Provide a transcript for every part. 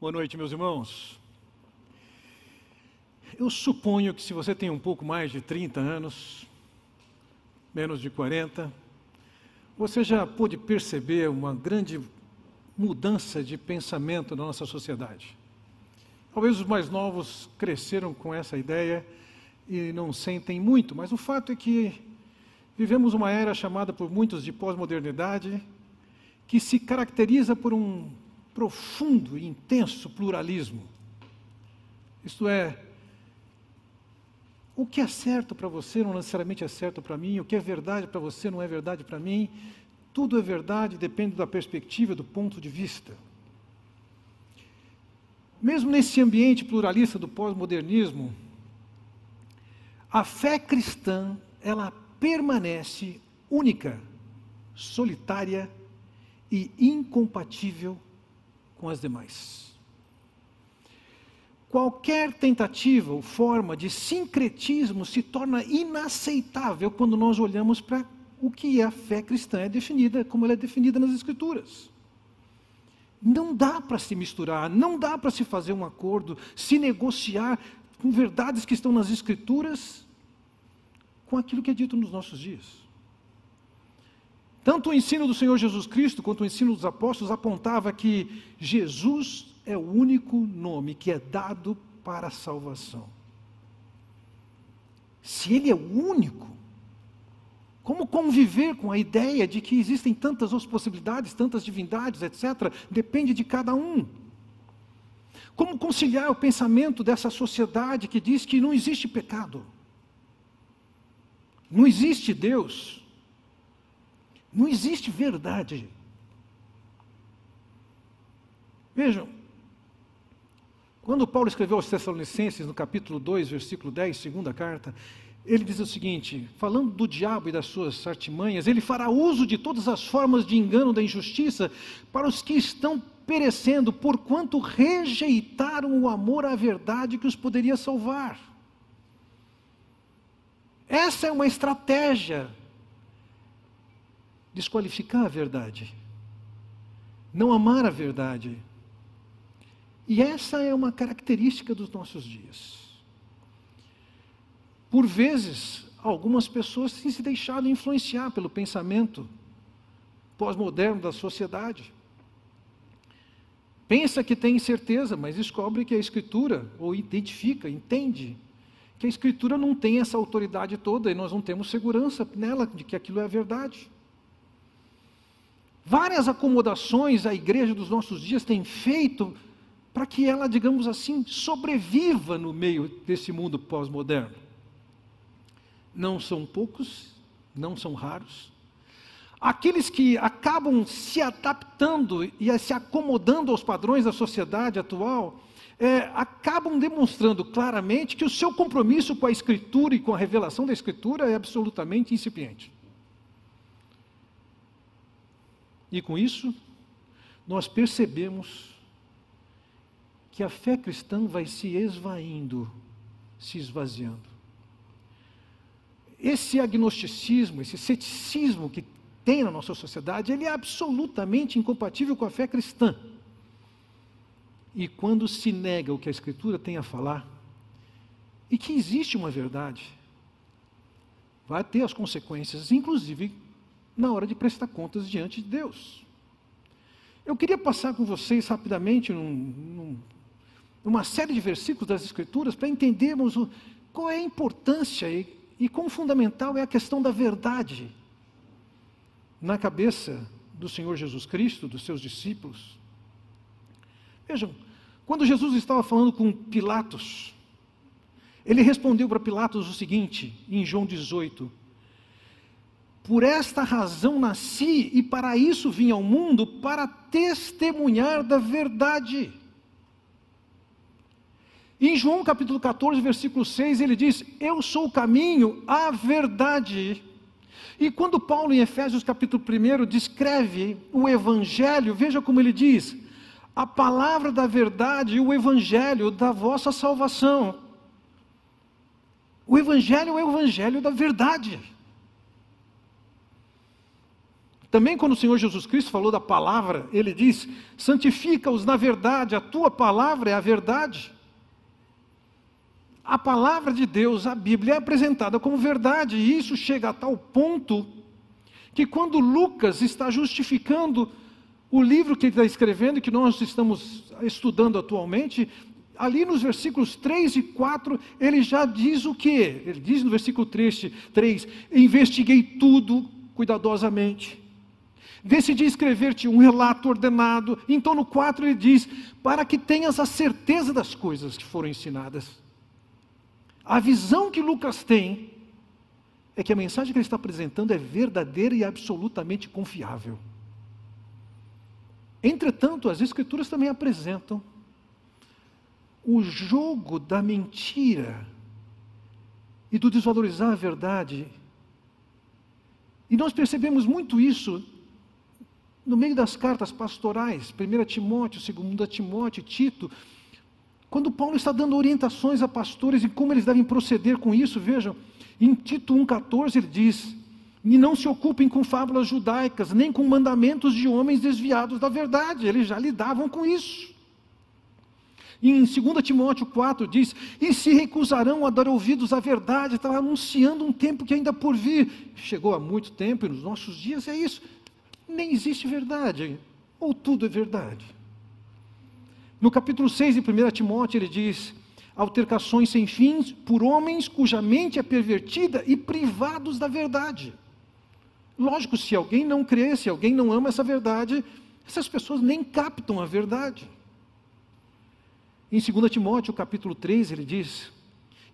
Boa noite, meus irmãos. Eu suponho que se você tem um pouco mais de 30 anos, menos de 40, você já pôde perceber uma grande mudança de pensamento na nossa sociedade. Talvez os mais novos cresceram com essa ideia e não sentem muito, mas o fato é que vivemos uma era chamada por muitos de pós-modernidade, que se caracteriza por um profundo e intenso pluralismo. Isto é, o que é certo para você não necessariamente é certo para mim, o que é verdade para você não é verdade para mim. Tudo é verdade, depende da perspectiva, do ponto de vista. Mesmo nesse ambiente pluralista do pós-modernismo, a fé cristã, ela permanece única, solitária e incompatível com as demais. Qualquer tentativa ou forma de sincretismo se torna inaceitável quando nós olhamos para o que a fé cristã é definida, como ela é definida nas Escrituras. Não dá para se misturar, não dá para se fazer um acordo, se negociar com verdades que estão nas Escrituras com aquilo que é dito nos nossos dias. Tanto o ensino do Senhor Jesus Cristo quanto o ensino dos apóstolos apontava que Jesus é o único nome que é dado para a salvação. Se ele é o único, como conviver com a ideia de que existem tantas outras possibilidades, tantas divindades, etc., depende de cada um. Como conciliar o pensamento dessa sociedade que diz que não existe pecado, não existe Deus, não existe verdade. Vejam, quando Paulo escreveu aos Tessalonicenses, no capítulo 2, versículo 10, segunda carta, ele diz o seguinte: falando do diabo e das suas artimanhas, ele fará uso de todas as formas de engano da injustiça para os que estão perecendo, porquanto rejeitaram o amor à verdade que os poderia salvar. Essa é uma estratégia desqualificar a verdade, não amar a verdade. E essa é uma característica dos nossos dias. Por vezes, algumas pessoas têm se deixado influenciar pelo pensamento pós-moderno da sociedade. Pensa que tem certeza, mas descobre que a Escritura, ou identifica, entende, que a Escritura não tem essa autoridade toda e nós não temos segurança nela de que aquilo é a verdade. Várias acomodações a igreja dos nossos dias tem feito para que ela, digamos assim, sobreviva no meio desse mundo pós-moderno. Não são poucos, não são raros. Aqueles que acabam se adaptando e se acomodando aos padrões da sociedade atual, é, acabam demonstrando claramente que o seu compromisso com a Escritura e com a revelação da Escritura é absolutamente incipiente. E com isso, nós percebemos que a fé cristã vai se esvaindo, se esvaziando. Esse agnosticismo, esse ceticismo que tem na nossa sociedade, ele é absolutamente incompatível com a fé cristã. E quando se nega o que a Escritura tem a falar, e que existe uma verdade, vai ter as consequências, inclusive na hora de prestar contas diante de Deus. Eu queria passar com vocês rapidamente num, num, uma série de versículos das Escrituras para entendermos o, qual é a importância e, e quão fundamental é a questão da verdade na cabeça do Senhor Jesus Cristo, dos seus discípulos. Vejam, quando Jesus estava falando com Pilatos, ele respondeu para Pilatos o seguinte, em João 18: por esta razão nasci e para isso vim ao mundo, para testemunhar da verdade. Em João capítulo 14, versículo 6, ele diz: Eu sou o caminho, a verdade. E quando Paulo, em Efésios capítulo 1, descreve o Evangelho, veja como ele diz: a palavra da verdade e o Evangelho da vossa salvação. O Evangelho é o Evangelho da verdade. Também quando o Senhor Jesus Cristo falou da palavra, ele diz: santifica-os na verdade, a tua palavra é a verdade. A palavra de Deus, a Bíblia, é apresentada como verdade, e isso chega a tal ponto que quando Lucas está justificando o livro que ele está escrevendo e que nós estamos estudando atualmente, ali nos versículos 3 e 4, ele já diz o que? Ele diz no versículo 3, 3 investiguei tudo cuidadosamente, decidi escrever-te um relato ordenado. Então no 4 ele diz: para que tenhas a certeza das coisas que foram ensinadas. A visão que Lucas tem é que a mensagem que ele está apresentando é verdadeira e absolutamente confiável. Entretanto, as Escrituras também apresentam o jogo da mentira e do desvalorizar a verdade. E nós percebemos muito isso no meio das cartas pastorais, 1 Timóteo, 2 Timóteo, Tito, quando Paulo está dando orientações a pastores e como eles devem proceder com isso, vejam, em Tito 1,14 ele diz: e não se ocupem com fábulas judaicas, nem com mandamentos de homens desviados da verdade, eles já lidavam com isso. Em 2 Timóteo 4 diz: E se recusarão a dar ouvidos à verdade, está anunciando um tempo que ainda por vir. Chegou há muito tempo e nos nossos dias é isso. Nem existe verdade, ou tudo é verdade. No capítulo 6 de 1 Timóteo ele diz: Altercações sem fins por homens cuja mente é pervertida e privados da verdade. Lógico, se alguém não crê, se alguém não ama essa verdade, essas pessoas nem captam a verdade. Em 2 Timóteo, capítulo 3, ele diz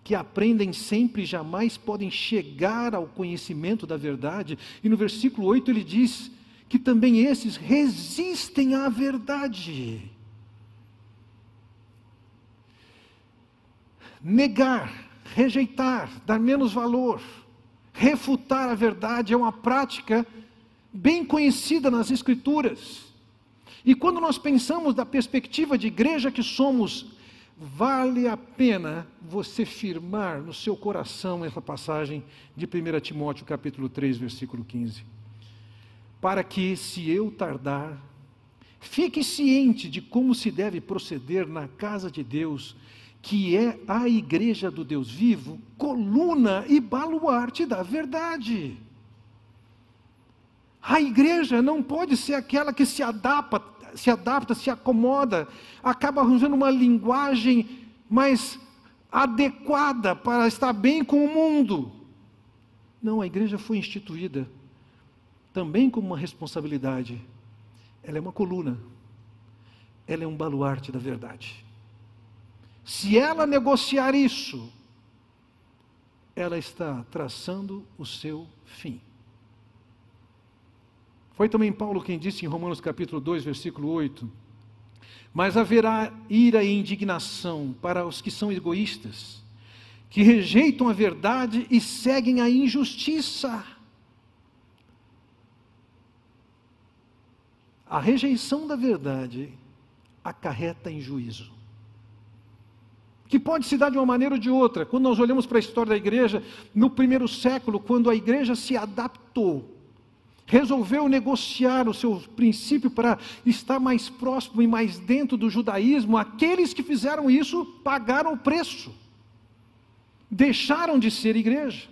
que aprendem sempre e jamais podem chegar ao conhecimento da verdade. E no versículo 8 ele diz que também esses resistem à verdade. Negar, rejeitar, dar menos valor refutar a verdade é uma prática bem conhecida nas Escrituras. E quando nós pensamos da perspectiva de igreja que somos, vale a pena você firmar no seu coração essa passagem de 1 Timóteo capítulo 3, versículo 15. Para que, se eu tardar, fique ciente de como se deve proceder na casa de Deus, que é a igreja do Deus vivo, coluna e baluarte da verdade. A igreja não pode ser aquela que se adapta, se adapta, se acomoda, acaba arranjando uma linguagem mais adequada para estar bem com o mundo. Não, a igreja foi instituída também como uma responsabilidade. Ela é uma coluna. Ela é um baluarte da verdade. Se ela negociar isso, ela está traçando o seu fim. Foi também Paulo quem disse em Romanos capítulo 2, versículo 8: Mas haverá ira e indignação para os que são egoístas, que rejeitam a verdade e seguem a injustiça. A rejeição da verdade acarreta em juízo que pode se dar de uma maneira ou de outra. Quando nós olhamos para a história da igreja, no primeiro século, quando a igreja se adaptou, resolveu negociar o seu princípio para estar mais próximo e mais dentro do judaísmo, aqueles que fizeram isso pagaram o preço, deixaram de ser igreja.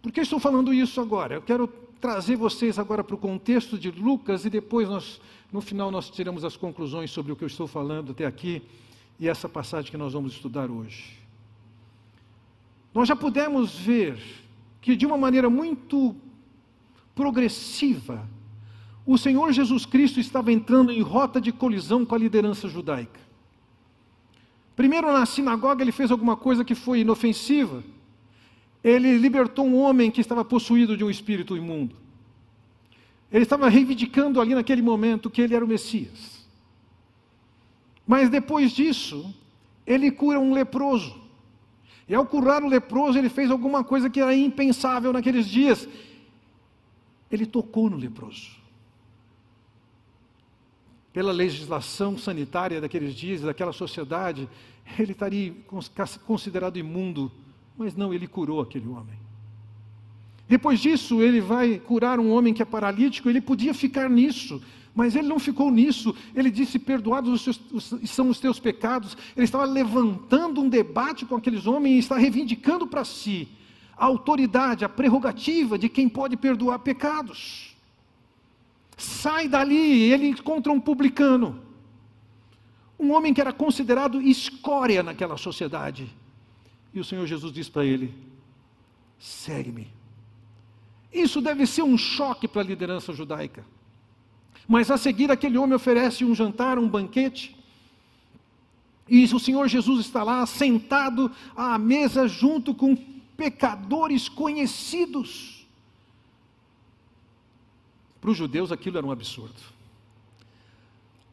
Por que estou falando isso agora? Eu quero trazer vocês agora para o contexto de Lucas e depois nós, no final, nós tiramos as conclusões sobre o que eu estou falando até aqui e essa passagem que nós vamos estudar hoje. Nós já pudemos ver que, de uma maneira muito progressiva, o Senhor Jesus Cristo estava entrando em rota de colisão com a liderança judaica. Primeiro, na sinagoga, ele fez alguma coisa que foi inofensiva. Ele libertou um homem que estava possuído de um espírito imundo. Ele estava reivindicando ali naquele momento que ele era o Messias. Mas depois disso, ele cura um leproso. E ao curar o leproso, ele fez alguma coisa que era impensável naqueles dias. Ele tocou no leproso. Pela legislação sanitária daqueles dias, daquela sociedade, ele estaria considerado imundo, mas não, ele curou aquele homem. Depois disso, ele vai curar um homem que é paralítico, ele podia ficar nisso, mas ele não ficou nisso. Ele disse: Perdoados os seus, os, são os teus pecados. Ele estava levantando um debate com aqueles homens e está reivindicando para si a autoridade, a prerrogativa de quem pode perdoar pecados. Sai dali, ele encontra um publicano, um homem que era considerado escória naquela sociedade. E o Senhor Jesus diz para ele: segue-me. Isso deve ser um choque para a liderança judaica. Mas a seguir, aquele homem oferece um jantar, um banquete. E o Senhor Jesus está lá, sentado à mesa, junto com pecadores conhecidos. Para os judeus, aquilo era um absurdo.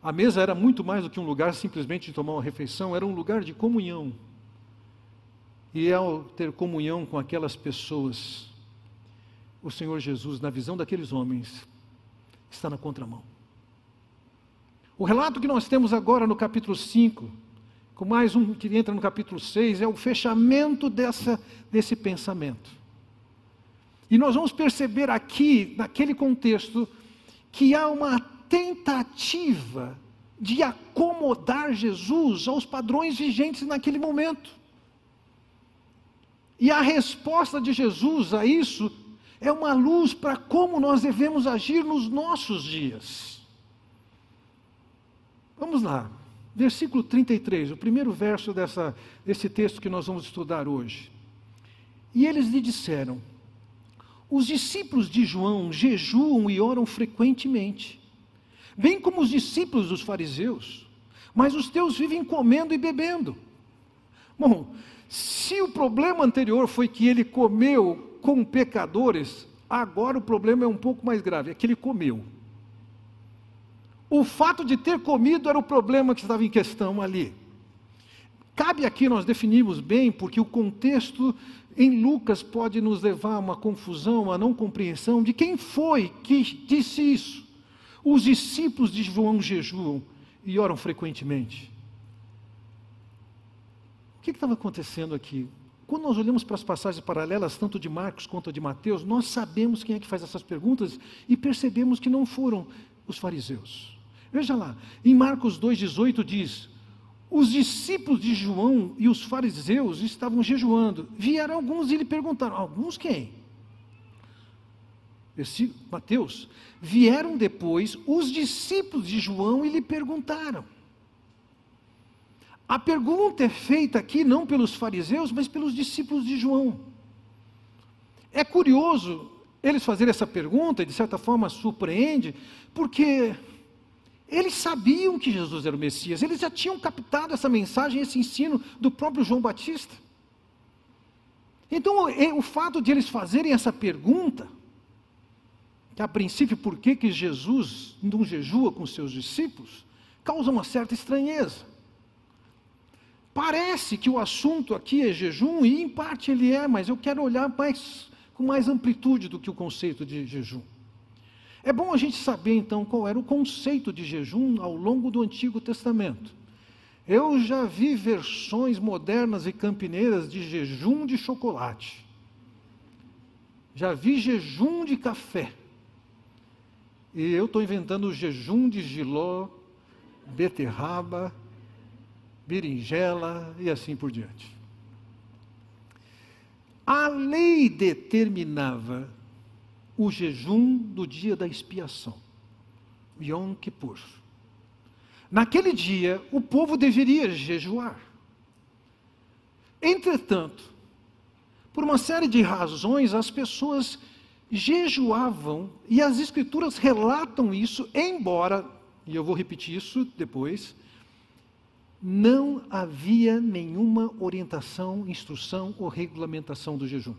A mesa era muito mais do que um lugar simplesmente de tomar uma refeição, era um lugar de comunhão. E ao ter comunhão com aquelas pessoas, o Senhor Jesus, na visão daqueles homens, está na contramão. O relato que nós temos agora no capítulo 5, com mais um que entra no capítulo 6, é o fechamento dessa, desse pensamento. E nós vamos perceber aqui, naquele contexto, que há uma tentativa de acomodar Jesus aos padrões vigentes naquele momento. E a resposta de Jesus a isso é uma luz para como nós devemos agir nos nossos dias. Vamos lá, versículo 33, o primeiro verso dessa, desse texto que nós vamos estudar hoje. E eles lhe disseram: Os discípulos de João jejuam e oram frequentemente, bem como os discípulos dos fariseus, mas os teus vivem comendo e bebendo. Bom, se o problema anterior foi que ele comeu com pecadores, agora o problema é um pouco mais grave, é que ele comeu. O fato de ter comido era o problema que estava em questão ali. Cabe aqui nós definirmos bem, porque o contexto em Lucas pode nos levar a uma confusão, uma não compreensão de quem foi que disse isso. Os discípulos de João jejuam e oram frequentemente. Que estava acontecendo aqui? Quando nós olhamos para as passagens paralelas, tanto de Marcos quanto de Mateus, nós sabemos quem é que faz essas perguntas e percebemos que não foram os fariseus. Veja lá, em Marcos 2,18 diz: Os discípulos de João e os fariseus estavam jejuando. Vieram alguns e lhe perguntaram: Alguns quem? Mateus. Vieram depois os discípulos de João e lhe perguntaram: a pergunta é feita aqui não pelos fariseus, mas pelos discípulos de João. É curioso eles fazerem essa pergunta, e de certa forma surpreende, porque eles sabiam que Jesus era o Messias, eles já tinham captado essa mensagem, esse ensino do próprio João Batista. Então, o fato de eles fazerem essa pergunta, que a princípio, por que, que Jesus não jejua com seus discípulos, causa uma certa estranheza. Parece que o assunto aqui é jejum, e em parte ele é, mas eu quero olhar mais, com mais amplitude do que o conceito de jejum. É bom a gente saber então qual era o conceito de jejum ao longo do Antigo Testamento. Eu já vi versões modernas e campineiras de jejum de chocolate. Já vi jejum de café. E eu estou inventando jejum de giló, beterraba, berinjela e assim por diante. A lei determinava o jejum do dia da expiação, Yom Kippur. Naquele dia, o povo deveria jejuar. Entretanto, por uma série de razões, as pessoas jejuavam, e as Escrituras relatam isso, embora, e eu vou repetir isso depois, não havia nenhuma orientação, instrução ou regulamentação do jejum.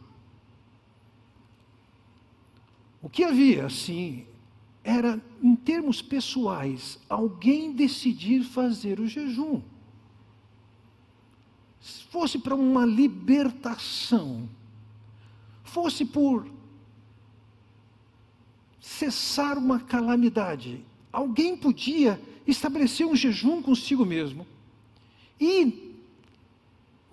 O que havia, sim, era, em termos pessoais, alguém decidir fazer o jejum. Se fosse para uma libertação, fosse por cessar uma calamidade, alguém podia estabelecer um jejum consigo mesmo e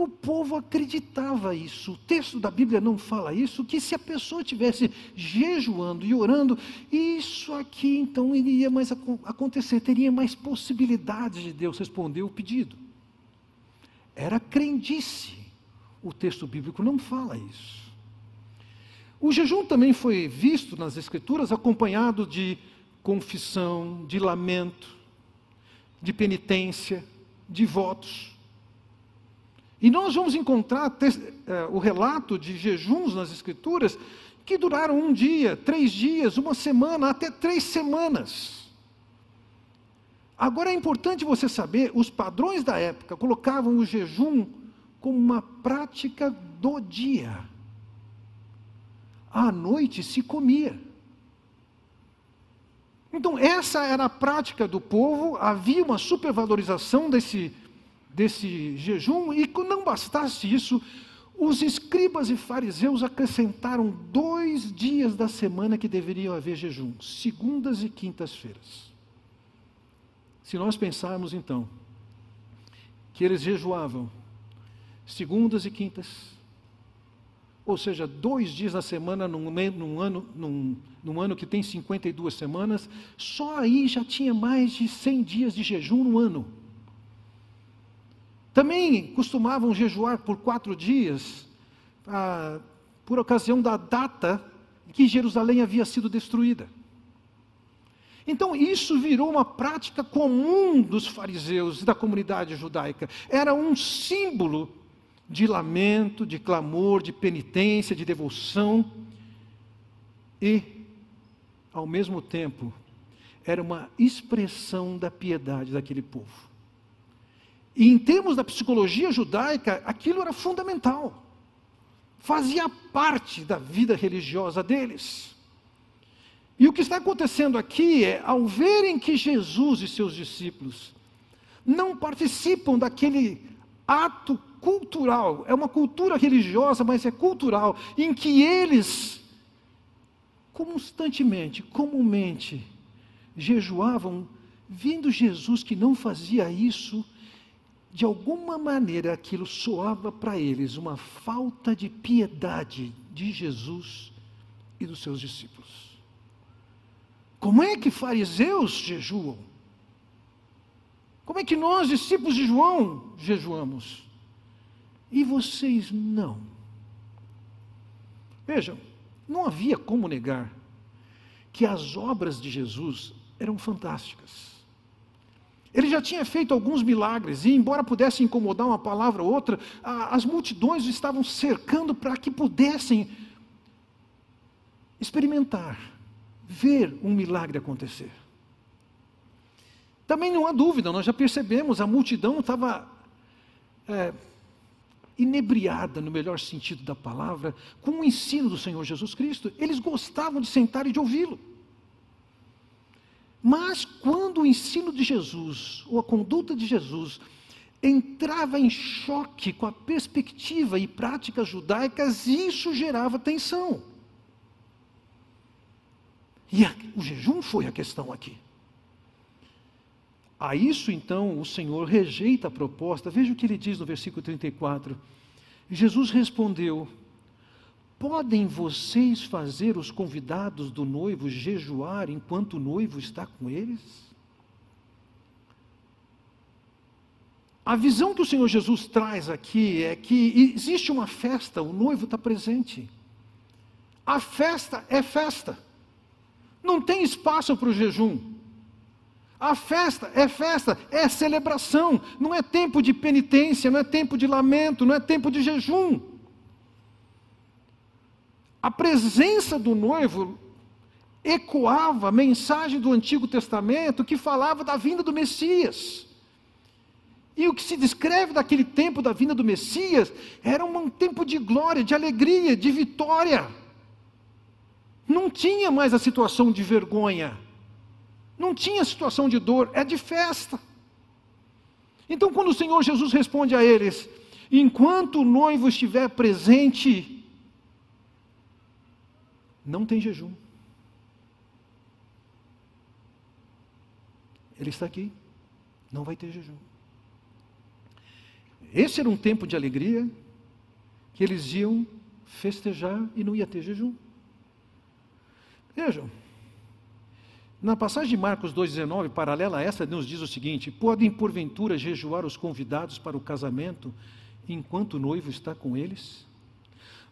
O povo acreditava isso. O texto da Bíblia não fala isso, que se a pessoa tivesse jejuando e orando, isso aqui então iria mais acontecer, teria mais possibilidades de Deus responder o pedido. Era crendice. O texto bíblico não fala isso. O jejum também foi visto nas Escrituras acompanhado de confissão, de lamento, de penitência, de votos. E nós vamos encontrar é, o relato de jejuns nas Escrituras que duraram um dia, três dias, uma semana, até três semanas. Agora é importante você saber, os padrões da época colocavam o jejum como uma prática do dia. À noite se comia. Então, essa era a prática do povo, havia uma supervalorização desse desse jejum, e não bastasse isso, os escribas e fariseus acrescentaram dois dias da semana que deveriam haver jejum, segundas e quintas-feiras. Se nós pensarmos então que eles jejuavam segundas e quintas, ou seja, dois dias na semana num, num, ano, num, num ano que tem 52 semanas, só aí já tinha mais de 100 dias de jejum no ano. Também costumavam jejuar por quatro dias, ah, por ocasião da data que Jerusalém havia sido destruída. Então, isso virou uma prática comum dos fariseus e da comunidade judaica. Era um símbolo de lamento, de clamor, de penitência, de devoção. E, ao mesmo tempo, era uma expressão da piedade daquele povo. E em termos da psicologia judaica, aquilo era fundamental. Fazia parte da vida religiosa deles. E o que está acontecendo aqui é, ao verem que Jesus e seus discípulos não participam daquele ato cultural, é uma cultura religiosa, mas é cultural, em que eles constantemente, comumente, jejuavam, vendo Jesus que não fazia isso, de alguma maneira aquilo soava para eles uma falta de piedade de Jesus e dos seus discípulos. Como é que fariseus jejuam? Como é que nós, discípulos de João, jejuamos? E vocês não. Vejam, não havia como negar que as obras de Jesus eram fantásticas. Ele já tinha feito alguns milagres, e embora pudesse incomodar uma palavra ou outra, as multidões estavam cercando para que pudessem experimentar, ver um milagre acontecer. Também não há dúvida, nós já percebemos, a multidão estava é, inebriada, no melhor sentido da palavra, com o ensino do Senhor Jesus Cristo. Eles gostavam de sentar e de ouvi-lo. Mas quando o ensino de Jesus, ou a conduta de Jesus, entrava em choque com a perspectiva e práticas judaicas, isso gerava tensão. E a, o jejum foi a questão aqui. A isso então o Senhor rejeita a proposta. Veja o que ele diz no versículo 34. Jesus respondeu: Podem vocês fazer os convidados do noivo jejuar enquanto o noivo está com eles? A visão que o Senhor Jesus traz aqui é que existe uma festa, o noivo está presente. A festa é festa, não tem espaço para o jejum. A festa é festa, é celebração, não é tempo de penitência, não é tempo de lamento, não é tempo de jejum. A presença do noivo ecoava a mensagem do Antigo Testamento que falava da vinda do Messias. E o que se descreve daquele tempo da vinda do Messias era um tempo de glória, de alegria, de vitória. Não tinha mais a situação de vergonha, não tinha situação de dor, é de festa. Então, quando o Senhor Jesus responde a eles: enquanto o noivo estiver presente, não tem jejum. Ele está aqui, não vai ter jejum. esse era um tempo de alegria, que eles iam festejar e não ia ter jejum. Vejam, na passagem de Marcos 2,19, paralela a essa, nos diz o seguinte: Podem porventura jejuar os convidados para o casamento enquanto o noivo está com eles?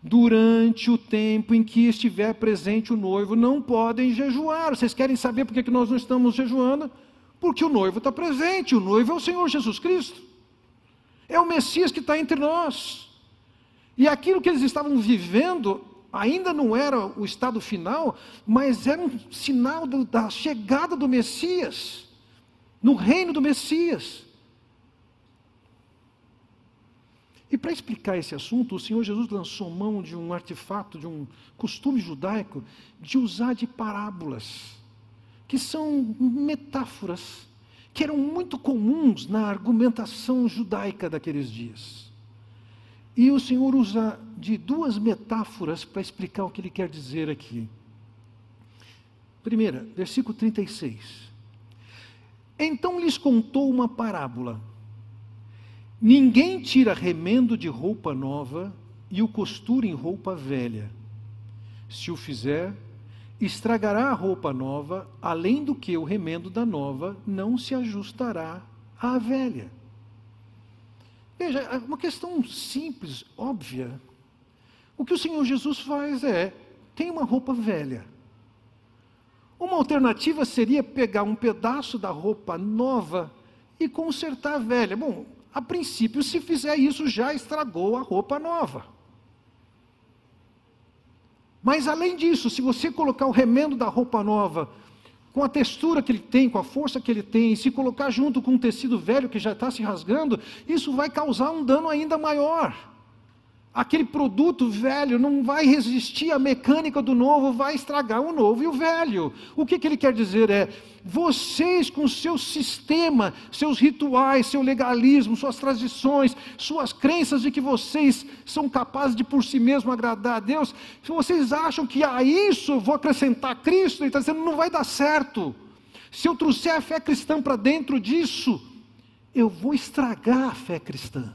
Durante o tempo em que estiver presente o noivo, não podem jejuar. Vocês querem saber por que nós não estamos jejuando? Porque o noivo está presente, o noivo é o Senhor Jesus Cristo. É o Messias que está entre nós. E aquilo que eles estavam vivendo ainda não era o estado final, mas era um sinal do, da chegada do Messias, no reino do Messias. E para explicar esse assunto, o Senhor Jesus lançou mão de um artefato, de um costume judaico, de usar de parábolas, que são metáforas, que eram muito comuns na argumentação judaica daqueles dias. E o Senhor usa de duas metáforas para explicar o que ele quer dizer aqui. Primeira, versículo 36. Então lhes contou uma parábola. Ninguém tira remendo de roupa nova e o costura em roupa velha. Se o fizer, estragará a roupa nova, além do que o remendo da nova não se ajustará à velha. Veja, é uma questão simples, óbvia. O que o Senhor Jesus faz é: tem uma roupa velha. Uma alternativa seria pegar um pedaço da roupa nova e consertar a velha. Bom, a princípio, se fizer isso, já estragou a roupa nova. Mas além disso, se você colocar o remendo da roupa nova com a textura que ele tem, com a força que ele tem, e se colocar junto com um tecido velho que já está se rasgando, isso vai causar um dano ainda maior. Aquele produto velho não vai resistir à mecânica do novo, vai estragar o novo e o velho. O que, que ele quer dizer é: vocês, com seu sistema, seus rituais, seu legalismo, suas tradições, suas crenças de que vocês são capazes de por si mesmo agradar a Deus, se vocês acham que a isso vou acrescentar Cristo, ele está dizendo: não vai dar certo. Se eu trouxer a fé cristã para dentro disso, eu vou estragar a fé cristã.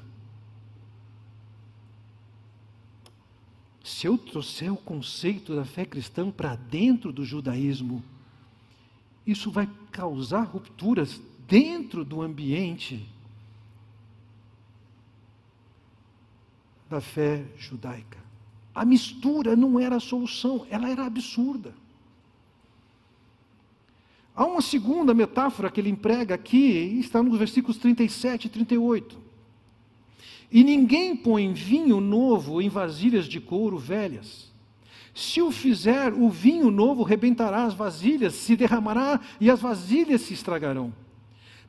Se eu trouxer o conceito da fé cristã para dentro do judaísmo, isso vai causar rupturas dentro do ambiente da fé judaica. A mistura não era a solução, ela era absurda. Há uma segunda metáfora que ele emprega aqui, está nos versículos 37 e 38. E ninguém põe vinho novo em vasilhas de couro velhas. Se o fizer, o vinho novo rebentará as vasilhas, se derramará e as vasilhas se estragarão.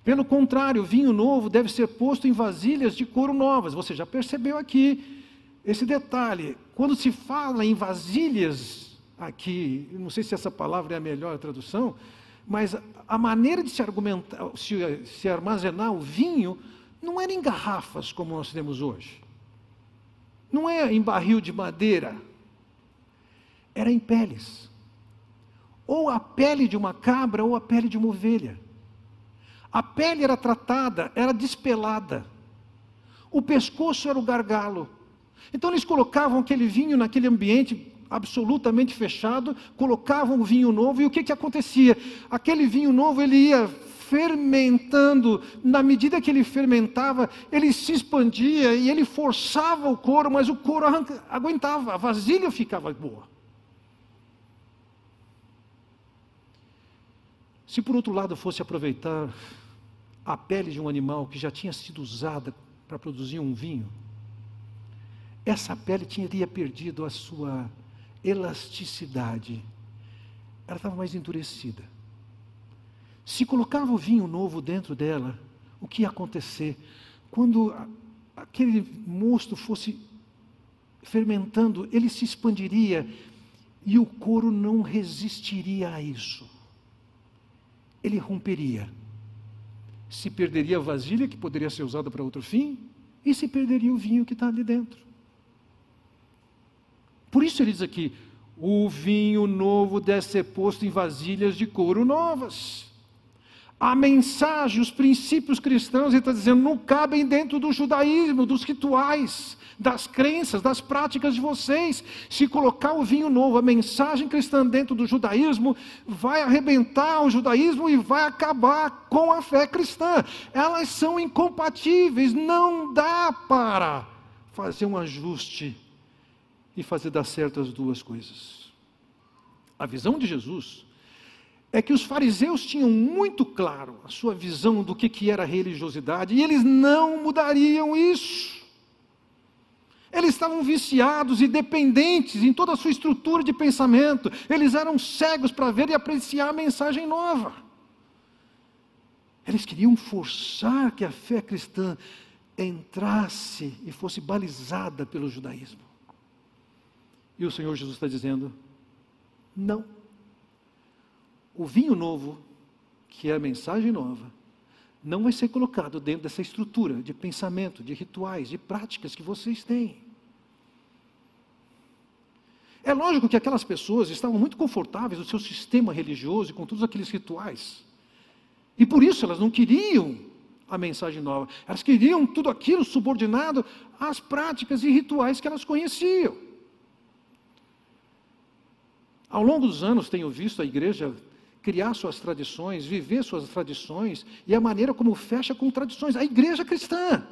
Pelo contrário, o vinho novo deve ser posto em vasilhas de couro novas. Você já percebeu aqui esse detalhe. Quando se fala em vasilhas, aqui, não sei se essa palavra é a melhor tradução, mas a maneira de se, se, se armazenar o vinho não era em garrafas como nós temos hoje. Não é em barril de madeira. Era em peles. Ou a pele de uma cabra ou a pele de uma ovelha. A pele era tratada, era despelada. O pescoço era o gargalo. Então eles colocavam aquele vinho naquele ambiente absolutamente fechado, colocavam o vinho novo e o que, que acontecia? Aquele vinho novo ele ia fermentando, na medida que ele fermentava, ele se expandia e ele forçava o couro, mas o couro arranca, aguentava, a vasilha ficava boa. Se por outro lado fosse aproveitar a pele de um animal que já tinha sido usada para produzir um vinho, essa pele teria perdido a sua elasticidade, ela estava mais endurecida. Se colocava o vinho novo dentro dela, o que ia acontecer? Quando aquele mosto fosse fermentando, ele se expandiria e o couro não resistiria a isso. Ele romperia. Se perderia a vasilha, que poderia ser usada para outro fim, e se perderia o vinho que está ali dentro. Por isso ele diz aqui: o vinho novo deve ser posto em vasilhas de couro novas A mensagem, os princípios cristãos, ele está dizendo, não cabem dentro do judaísmo, dos rituais, das crenças, das práticas de vocês. Se colocar o vinho novo, a mensagem cristã dentro do judaísmo, vai arrebentar o judaísmo e vai acabar com a fé cristã. Elas são incompatíveis, não dá para fazer um ajuste e fazer dar certo as duas coisas. A visão de Jesus é que os fariseus tinham muito claro a sua visão do que, que era religiosidade e eles não mudariam isso. Eles estavam viciados e dependentes em toda a sua estrutura de pensamento, eles eram cegos para ver e apreciar a mensagem nova. Eles queriam forçar que a fé cristã entrasse e fosse balizada pelo judaísmo. E o Senhor Jesus está dizendo: não. O vinho novo, que é a mensagem nova, não vai ser colocado dentro dessa estrutura de pensamento, de rituais, de práticas que vocês têm. É lógico que aquelas pessoas estavam muito confortáveis no seu sistema religioso e com todos aqueles rituais. E por isso elas não queriam a mensagem nova. Elas queriam tudo aquilo subordinado às práticas e rituais que elas conheciam. Ao longo dos anos tenho visto a igreja criar suas tradições, viver suas tradições e a maneira como fecha com tradições. A igreja cristã.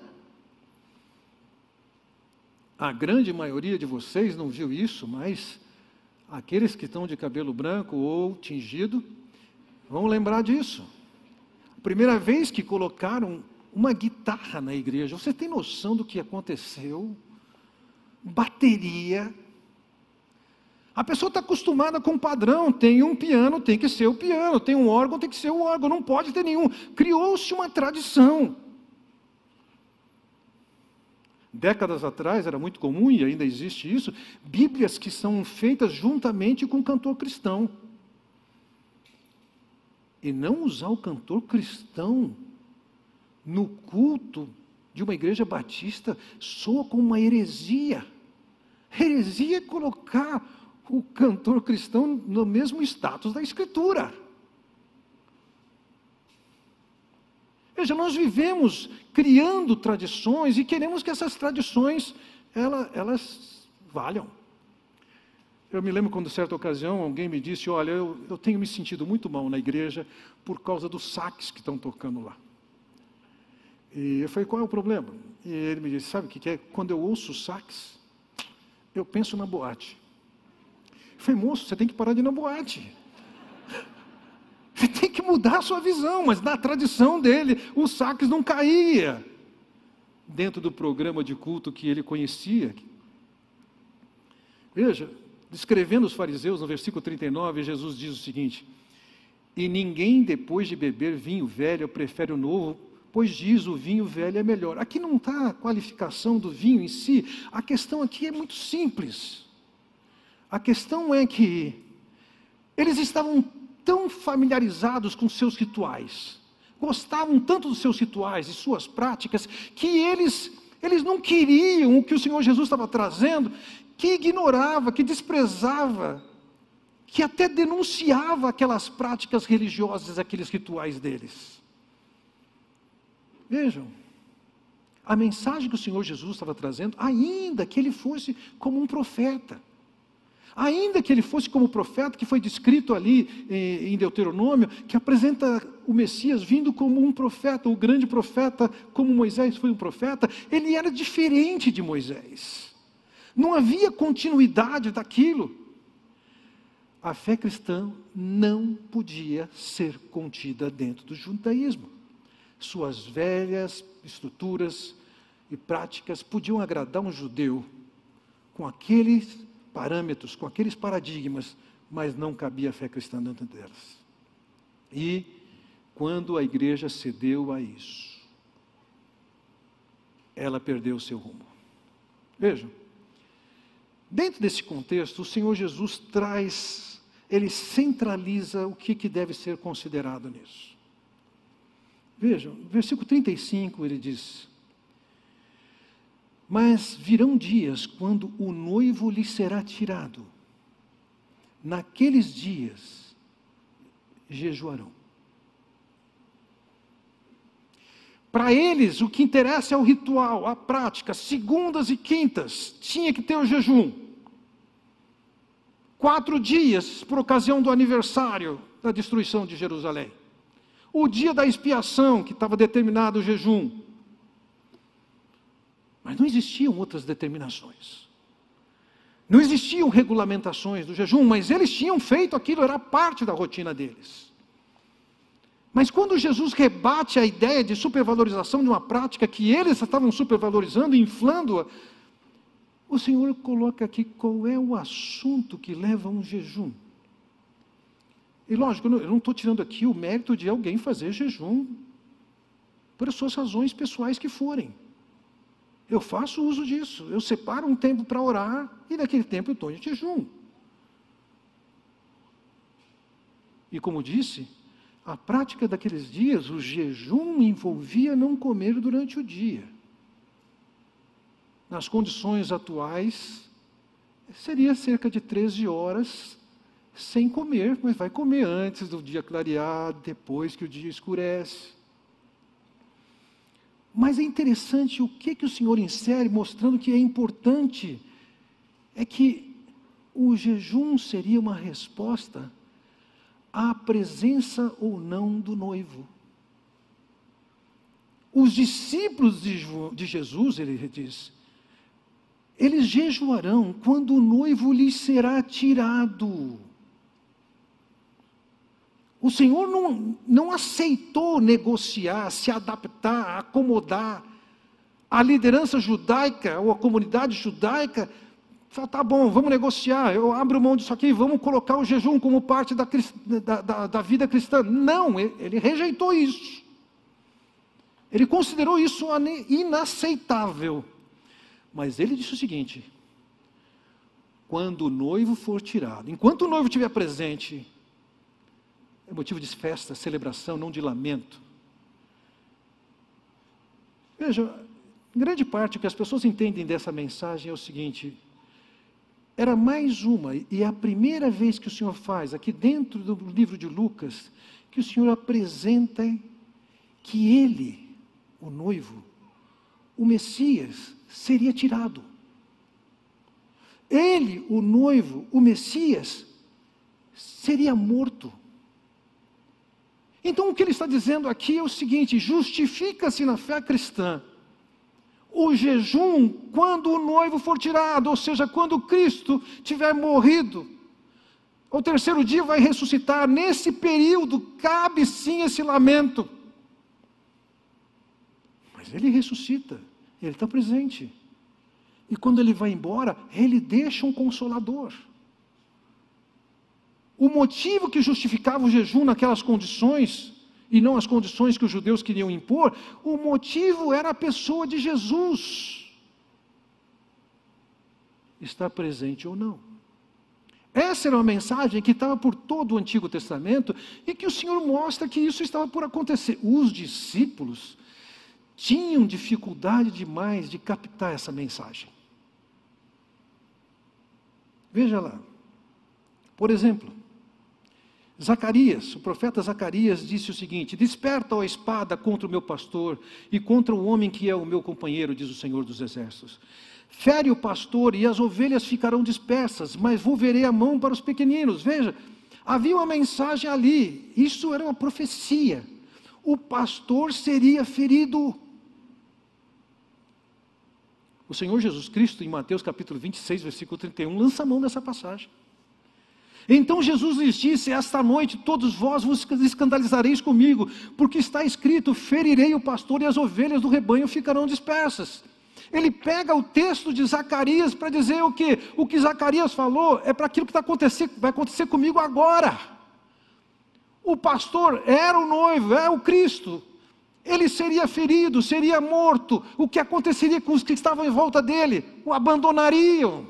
A grande maioria de vocês não viu isso, mas aqueles que estão de cabelo branco ou tingido vão lembrar disso. Primeira vez que colocaram uma guitarra na igreja, você tem noção do que aconteceu? Bateria, a pessoa está acostumada com um padrão, tem um piano, tem que ser o piano, tem um órgão, tem que ser o órgão, não pode ter nenhum. Criou-se uma tradição. Décadas atrás era muito comum, e ainda existe isso, Bíblias que são feitas juntamente com o cantor cristão. E não usar o cantor cristão no culto de uma igreja batista soa como uma heresia. Heresia é colocar o cantor cristão no mesmo status da Escritura. Veja, nós vivemos criando tradições e queremos que essas tradições elas, elas valham. Eu me lembro quando, certa ocasião, alguém me disse: Olha, eu, eu tenho me sentido muito mal na igreja por causa dos saques que estão tocando lá. E eu falei: Qual é o problema? E ele me disse: Sabe o que é? Quando eu ouço saques, eu penso na boate. Falei, moço, você tem que parar de ir na boate. Você tem que mudar a sua visão, mas na tradição dele, o saques não caía dentro do programa de culto que ele conhecia. Veja, descrevendo os fariseus, no versículo 39, Jesus diz o seguinte: E ninguém, depois de beber vinho velho, prefere o novo, pois diz o vinho velho é melhor. Aqui não está a qualificação do vinho em si, a questão aqui é muito simples. A questão é que eles estavam tão familiarizados com seus rituais, gostavam tanto dos seus rituais e suas práticas, que eles, eles não queriam o que o Senhor Jesus estava trazendo, que ignorava, que desprezava, que até denunciava aquelas práticas religiosas, aqueles rituais deles. Vejam, a mensagem que o Senhor Jesus estava trazendo, ainda que ele fosse como um profeta, Ainda que ele fosse como profeta, que foi descrito ali eh, em Deuteronômio, que apresenta o Messias vindo como um profeta, o grande profeta, como Moisés foi um profeta, ele era diferente de Moisés. Não havia continuidade daquilo. A fé cristã não podia ser contida dentro do judaísmo. Suas velhas estruturas e práticas podiam agradar um judeu com aqueles parâmetros, com aqueles paradigmas, mas não cabia a fé cristã dentro delas. E quando a igreja cedeu a isso, ela perdeu o seu rumo. Vejam, dentro desse contexto, o Senhor Jesus traz, ele centraliza o que, que deve ser considerado nisso. Vejam, versículo 35 ele diz: mas virão dias quando o noivo lhe será tirado. Naqueles dias jejuarão. Para eles, o que interessa é o ritual, a prática. Segundas e quintas, tinha que ter o jejum. Quatro dias por ocasião do aniversário da destruição de Jerusalém. O dia da expiação, que estava determinado o jejum. Mas não existiam outras determinações. Não existiam regulamentações do jejum, mas eles tinham feito aquilo, era parte da rotina deles. Mas quando Jesus rebate a ideia de supervalorização de uma prática que eles estavam supervalorizando, inflando-a, o Senhor coloca aqui qual é o assunto que leva a um jejum. E lógico, eu não estou tirando aqui o mérito de alguém fazer jejum por suas razões pessoais que forem. Eu faço uso disso. Eu separo um tempo para orar e naquele tempo eu estou em jejum. E como disse, a prática daqueles dias, o jejum envolvia não comer durante o dia. Nas condições atuais, seria cerca de 13 horas sem comer, mas vai comer antes do dia clarear, depois que o dia escurece. Mas é interessante o que, que o Senhor insere, mostrando que é importante, é que o jejum seria uma resposta à presença ou não do noivo. Os discípulos de Jesus, ele diz, eles jejuarão quando o noivo lhes será tirado. O Senhor não, não aceitou negociar, se adaptar, acomodar. A liderança judaica, ou a comunidade judaica, fala, tá bom, vamos negociar, eu abro mão disso aqui, vamos colocar o jejum como parte da, da, da, da vida cristã. Não, ele, ele rejeitou isso. Ele considerou isso inaceitável. Mas ele disse o seguinte: quando o noivo for tirado, enquanto o noivo estiver presente, é motivo de festa, celebração, não de lamento. Veja, grande parte que as pessoas entendem dessa mensagem é o seguinte: era mais uma, e é a primeira vez que o Senhor faz, aqui dentro do livro de Lucas, que o Senhor apresenta que ele, o noivo, o Messias, seria tirado. Ele, o noivo, o Messias, seria morto. Então, o que ele está dizendo aqui é o seguinte: justifica-se na fé cristã o jejum quando o noivo for tirado, ou seja, quando Cristo tiver morrido. O terceiro dia vai ressuscitar. Nesse período, cabe sim esse lamento. Mas ele ressuscita, ele está presente. E quando ele vai embora, ele deixa um consolador. O motivo que justificava o jejum naquelas condições, e não as condições que os judeus queriam impor, o motivo era a pessoa de Jesus. Está presente ou não. Essa era uma mensagem que estava por todo o Antigo Testamento e que o Senhor mostra que isso estava por acontecer. Os discípulos tinham dificuldade demais de captar essa mensagem. Veja lá. Por exemplo, Zacarias, o profeta Zacarias disse o seguinte: Desperta, ó espada, contra o meu pastor e contra o homem que é o meu companheiro, diz o Senhor dos Exércitos. Fere o pastor e as ovelhas ficarão dispersas, mas volverei a mão para os pequeninos. Veja, havia uma mensagem ali, isso era uma profecia. O pastor seria ferido. O Senhor Jesus Cristo, em Mateus capítulo 26, versículo 31, lança a mão dessa passagem. Então Jesus lhes disse: Esta noite todos vós vos escandalizareis comigo, porque está escrito: Ferirei o pastor e as ovelhas do rebanho ficarão dispersas. Ele pega o texto de Zacarias para dizer o que? O que Zacarias falou é para aquilo que está acontecendo, vai acontecer comigo agora. O pastor era o noivo, é o Cristo. Ele seria ferido, seria morto. O que aconteceria com os que estavam em volta dele? O abandonariam.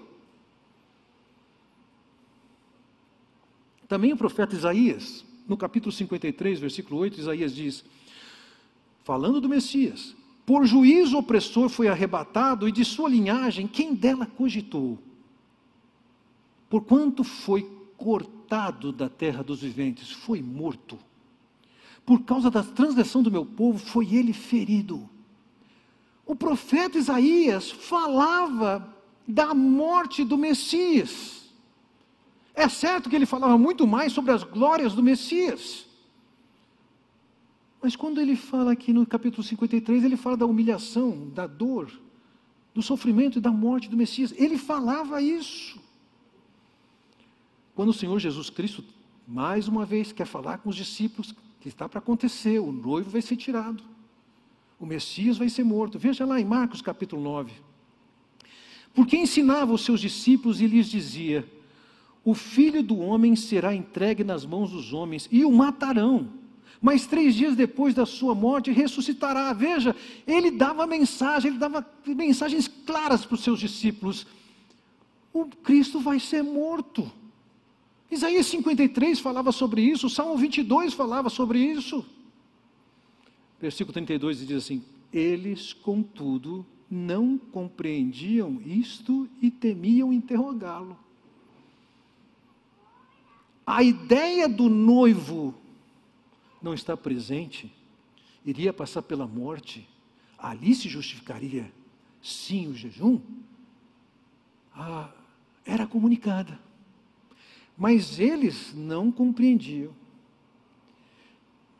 Também o profeta Isaías, no capítulo 53, versículo 8, Isaías diz: falando do Messias, por juízo opressor foi arrebatado, e de sua linhagem quem dela cogitou? Porquanto foi cortado da terra dos viventes, foi morto. por causa da transgressão do meu povo, foi ele ferido. O profeta Isaías falava da morte do Messias. É certo que ele falava muito mais sobre as glórias do Messias. Mas quando ele fala aqui no capítulo 53, ele fala da humilhação, da dor, do sofrimento e da morte do Messias. Ele falava isso. Quando o Senhor Jesus Cristo, mais uma vez, quer falar com os discípulos que está para acontecer, o noivo vai ser tirado, o Messias vai ser morto. Veja lá em Marcos capítulo 9. Porque ensinava os seus discípulos e lhes dizia: O filho do homem será entregue nas mãos dos homens e o matarão. Mas três dias depois da sua morte ressuscitará. Veja, ele dava mensagem, ele dava mensagens claras para os seus discípulos. O Cristo vai ser morto. Isaías 53 falava sobre isso, Salmo 22 falava sobre isso. Versículo 32 diz assim: Eles, contudo, não compreendiam isto e temiam interrogá-lo. A ideia do noivo não está presente, iria passar pela morte, ali se justificaria sim o jejum, ah, era comunicada. Mas eles não compreendiam.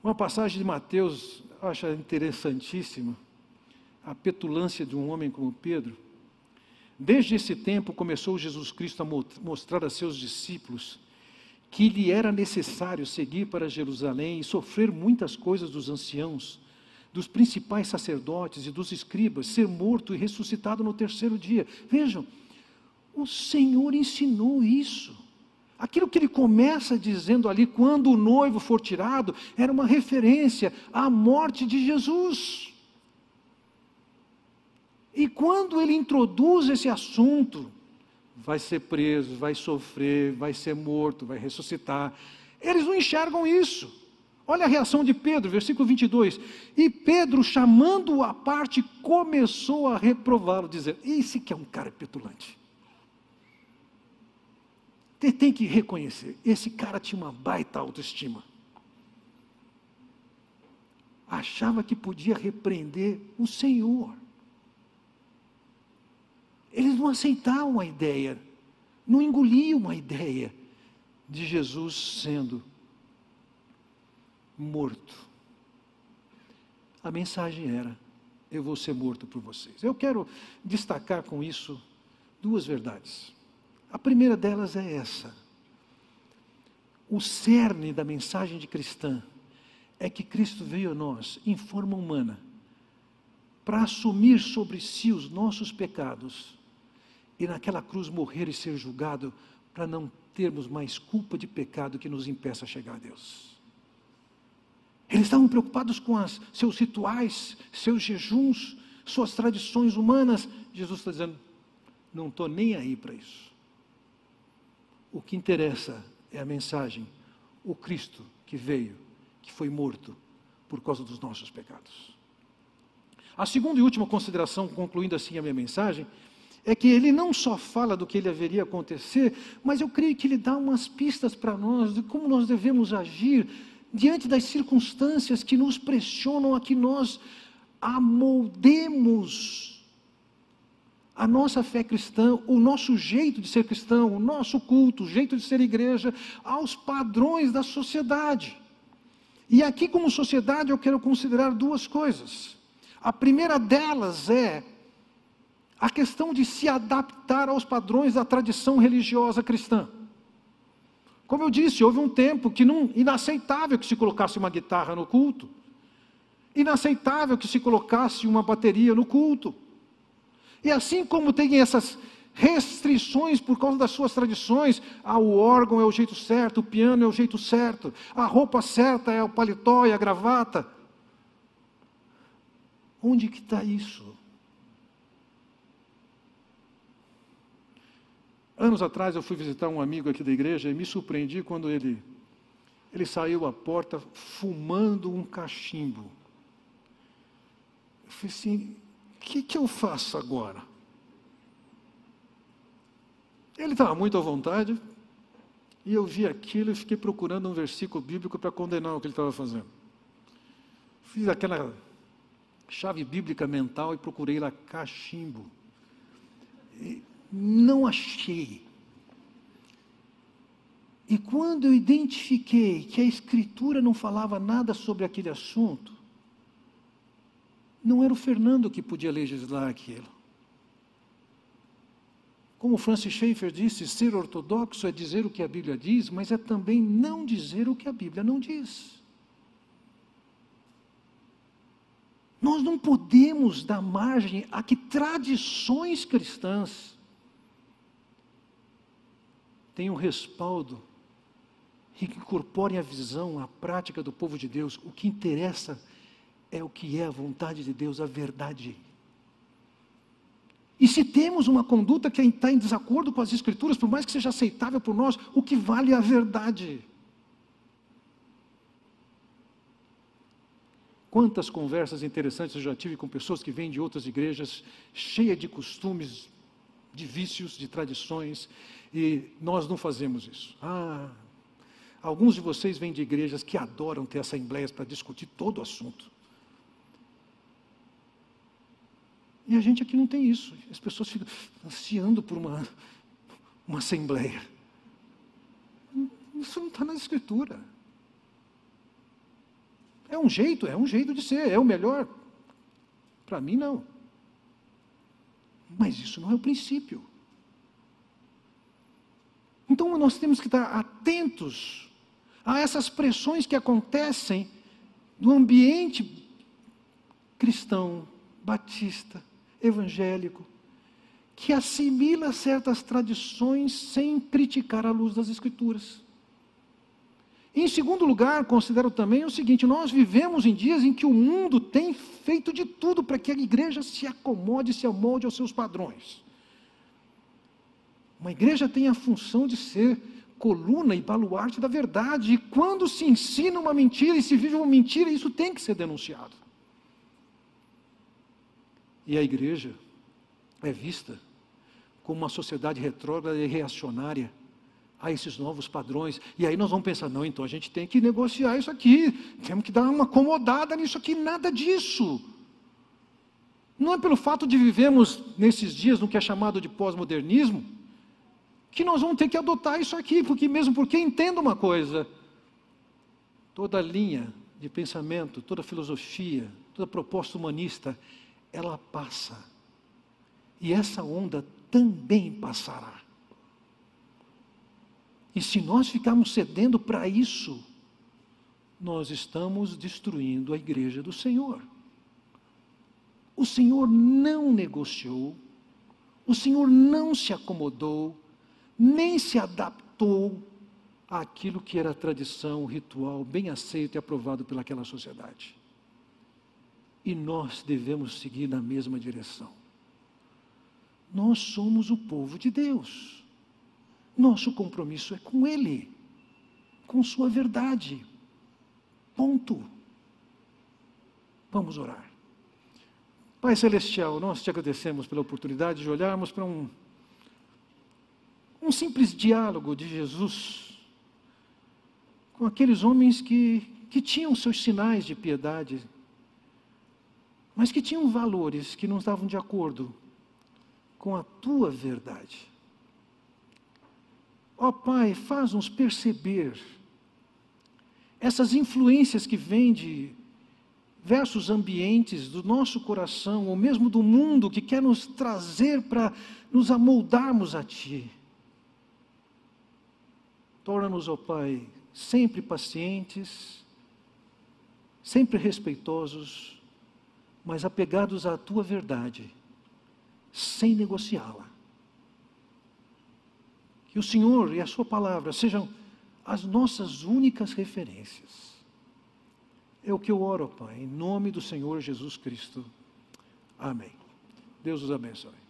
Uma passagem de Mateus, eu acho interessantíssima, a petulância de um homem como Pedro. Desde esse tempo começou Jesus Cristo a mostrar a seus discípulos que lhe era necessário seguir para Jerusalém e sofrer muitas coisas dos anciãos, dos principais sacerdotes e dos escribas, ser morto e ressuscitado no terceiro dia. Vejam, o Senhor ensinou isso. Aquilo que ele começa dizendo ali, quando o noivo for tirado, era uma referência à morte de Jesus. E quando ele introduz esse assunto, vai ser preso, vai sofrer, vai ser morto, vai ressuscitar, eles não enxergam isso. Olha a reação de Pedro, versículo 22. E Pedro, chamando-o à parte, começou a reprová-lo, dizendo: Esse que é um cara petulante. Você tem que reconhecer, esse cara tinha uma baita autoestima. Achava que podia repreender o Senhor. Eles não aceitavam a ideia, não engoliam a ideia de Jesus sendo morto. A mensagem era: eu vou ser morto por vocês. Eu quero destacar com isso duas verdades. A primeira delas é essa. O cerne da mensagem de cristã é que Cristo veio a nós em forma humana para assumir sobre si os nossos pecados e naquela cruz morrer e ser julgado para não termos mais culpa de pecado que nos impeça a chegar a Deus. Eles estavam preocupados com as, seus rituais, seus jejuns, suas tradições humanas. Jesus está dizendo: não estou nem aí para isso. O que interessa é a mensagem, o Cristo que veio, que foi morto por causa dos nossos pecados. A segunda e última consideração, concluindo assim a minha mensagem, é que ele não só fala do que ele haveria acontecer, mas eu creio que ele dá umas pistas para nós de como nós devemos agir diante das circunstâncias que nos pressionam a que nós amoldemos a nossa fé cristã, o nosso jeito de ser cristão, o nosso culto, o jeito de ser igreja, aos padrões da sociedade. E aqui, como sociedade, eu quero considerar duas coisas. A primeira delas é a questão de se adaptar aos padrões da tradição religiosa cristã. Como eu disse, houve um tempo que não inaceitável que se colocasse uma guitarra no culto, inaceitável que se colocasse uma bateria no culto. E assim como tem essas restrições por causa das suas tradições, ah, o órgão é o jeito certo, o piano é o jeito certo, a roupa certa é o paletó e a gravata. Onde que está isso? Anos atrás eu fui visitar um amigo aqui da igreja e me surpreendi quando ele, ele saiu à porta fumando um cachimbo. Eu falei assim, que, que eu faço agora? Ele estava muito à vontade, e eu vi aquilo e fiquei procurando um versículo bíblico para condenar o que ele estava fazendo. Fiz aquela chave bíblica mental e procurei lá cachimbo. E não achei. E quando eu identifiquei que a Escritura não falava nada sobre aquele assunto, não era o Fernando que podia legislar aquilo. Como Francis Schaeffer disse, ser ortodoxo é dizer o que a Bíblia diz, mas é também não dizer o que a Bíblia não diz. Nós não podemos dar margem a que tradições cristãs tenham respaldo e que incorporem a visão, a prática do povo de Deus. O que interessa é o que é a vontade de Deus, a verdade. E se temos uma conduta que está em desacordo com as Escrituras, por mais que seja aceitável por nós, o que vale é a verdade. Quantas conversas interessantes eu já tive com pessoas que vêm de outras igrejas, cheias de costumes, de vícios, de tradições, e nós não fazemos isso. Ah, alguns de vocês vêm de igrejas que adoram ter assembleias para discutir todo o assunto. E a gente aqui não tem isso. As pessoas ficam ansiando por uma, uma assembleia. Isso não está na escritura. É um jeito, é um jeito de ser, é o melhor. Para mim, não. Mas isso não é o princípio. Então nós temos que estar atentos a essas pressões que acontecem no ambiente cristão, batista, evangélico, que assimila certas tradições sem criticar a luz das Escrituras. Em segundo lugar, considero também o seguinte: nós vivemos em dias em que o mundo tem feito de tudo para que a igreja se acomode, se amolde aos seus padrões. Uma igreja tem a função de ser coluna e baluarte da verdade, e quando se ensina uma mentira e se vive uma mentira, isso tem que ser denunciado. E a igreja é vista como uma sociedade retrógrada e reacionária a esses novos padrões. E aí nós vamos pensar: não, então a gente tem que negociar isso aqui, temos que dar uma acomodada nisso aqui, nada disso. Não é pelo fato de vivemos nesses dias no que é chamado de pós-modernismo que nós vamos ter que adotar isso aqui, porque mesmo porque entenda uma coisa, toda linha de pensamento, toda filosofia, toda proposta humanista ela passa. E essa onda também passará. E se nós ficarmos cedendo para isso, nós estamos destruindo a igreja do Senhor. O Senhor não negociou, o Senhor não se acomodou, nem se adaptou àquilo que era tradição, ritual, bem aceito e aprovado pelaquela sociedade e nós devemos seguir na mesma direção. Nós somos o povo de Deus. Nosso compromisso é com Ele, com Sua verdade. Ponto. Vamos orar. Pai Celestial, nós te agradecemos pela oportunidade de olharmos para um, um simples diálogo de Jesus com aqueles homens que, que tinham seus sinais de piedade, mas que tinham valores que não estavam de acordo com a tua verdade. Ó oh, Pai, faz-nos perceber essas influências que vêm de versos ambientes do nosso coração, ou mesmo do mundo, que quer nos trazer para nos amoldarmos a Ti. Torna-nos, ó Pai, sempre pacientes, sempre respeitosos, mas apegados à tua verdade, sem negociá-la. Que o Senhor e a Sua palavra sejam as nossas únicas referências. É o que eu oro, Pai, em nome do Senhor Jesus Cristo. Amém. Deus os abençoe.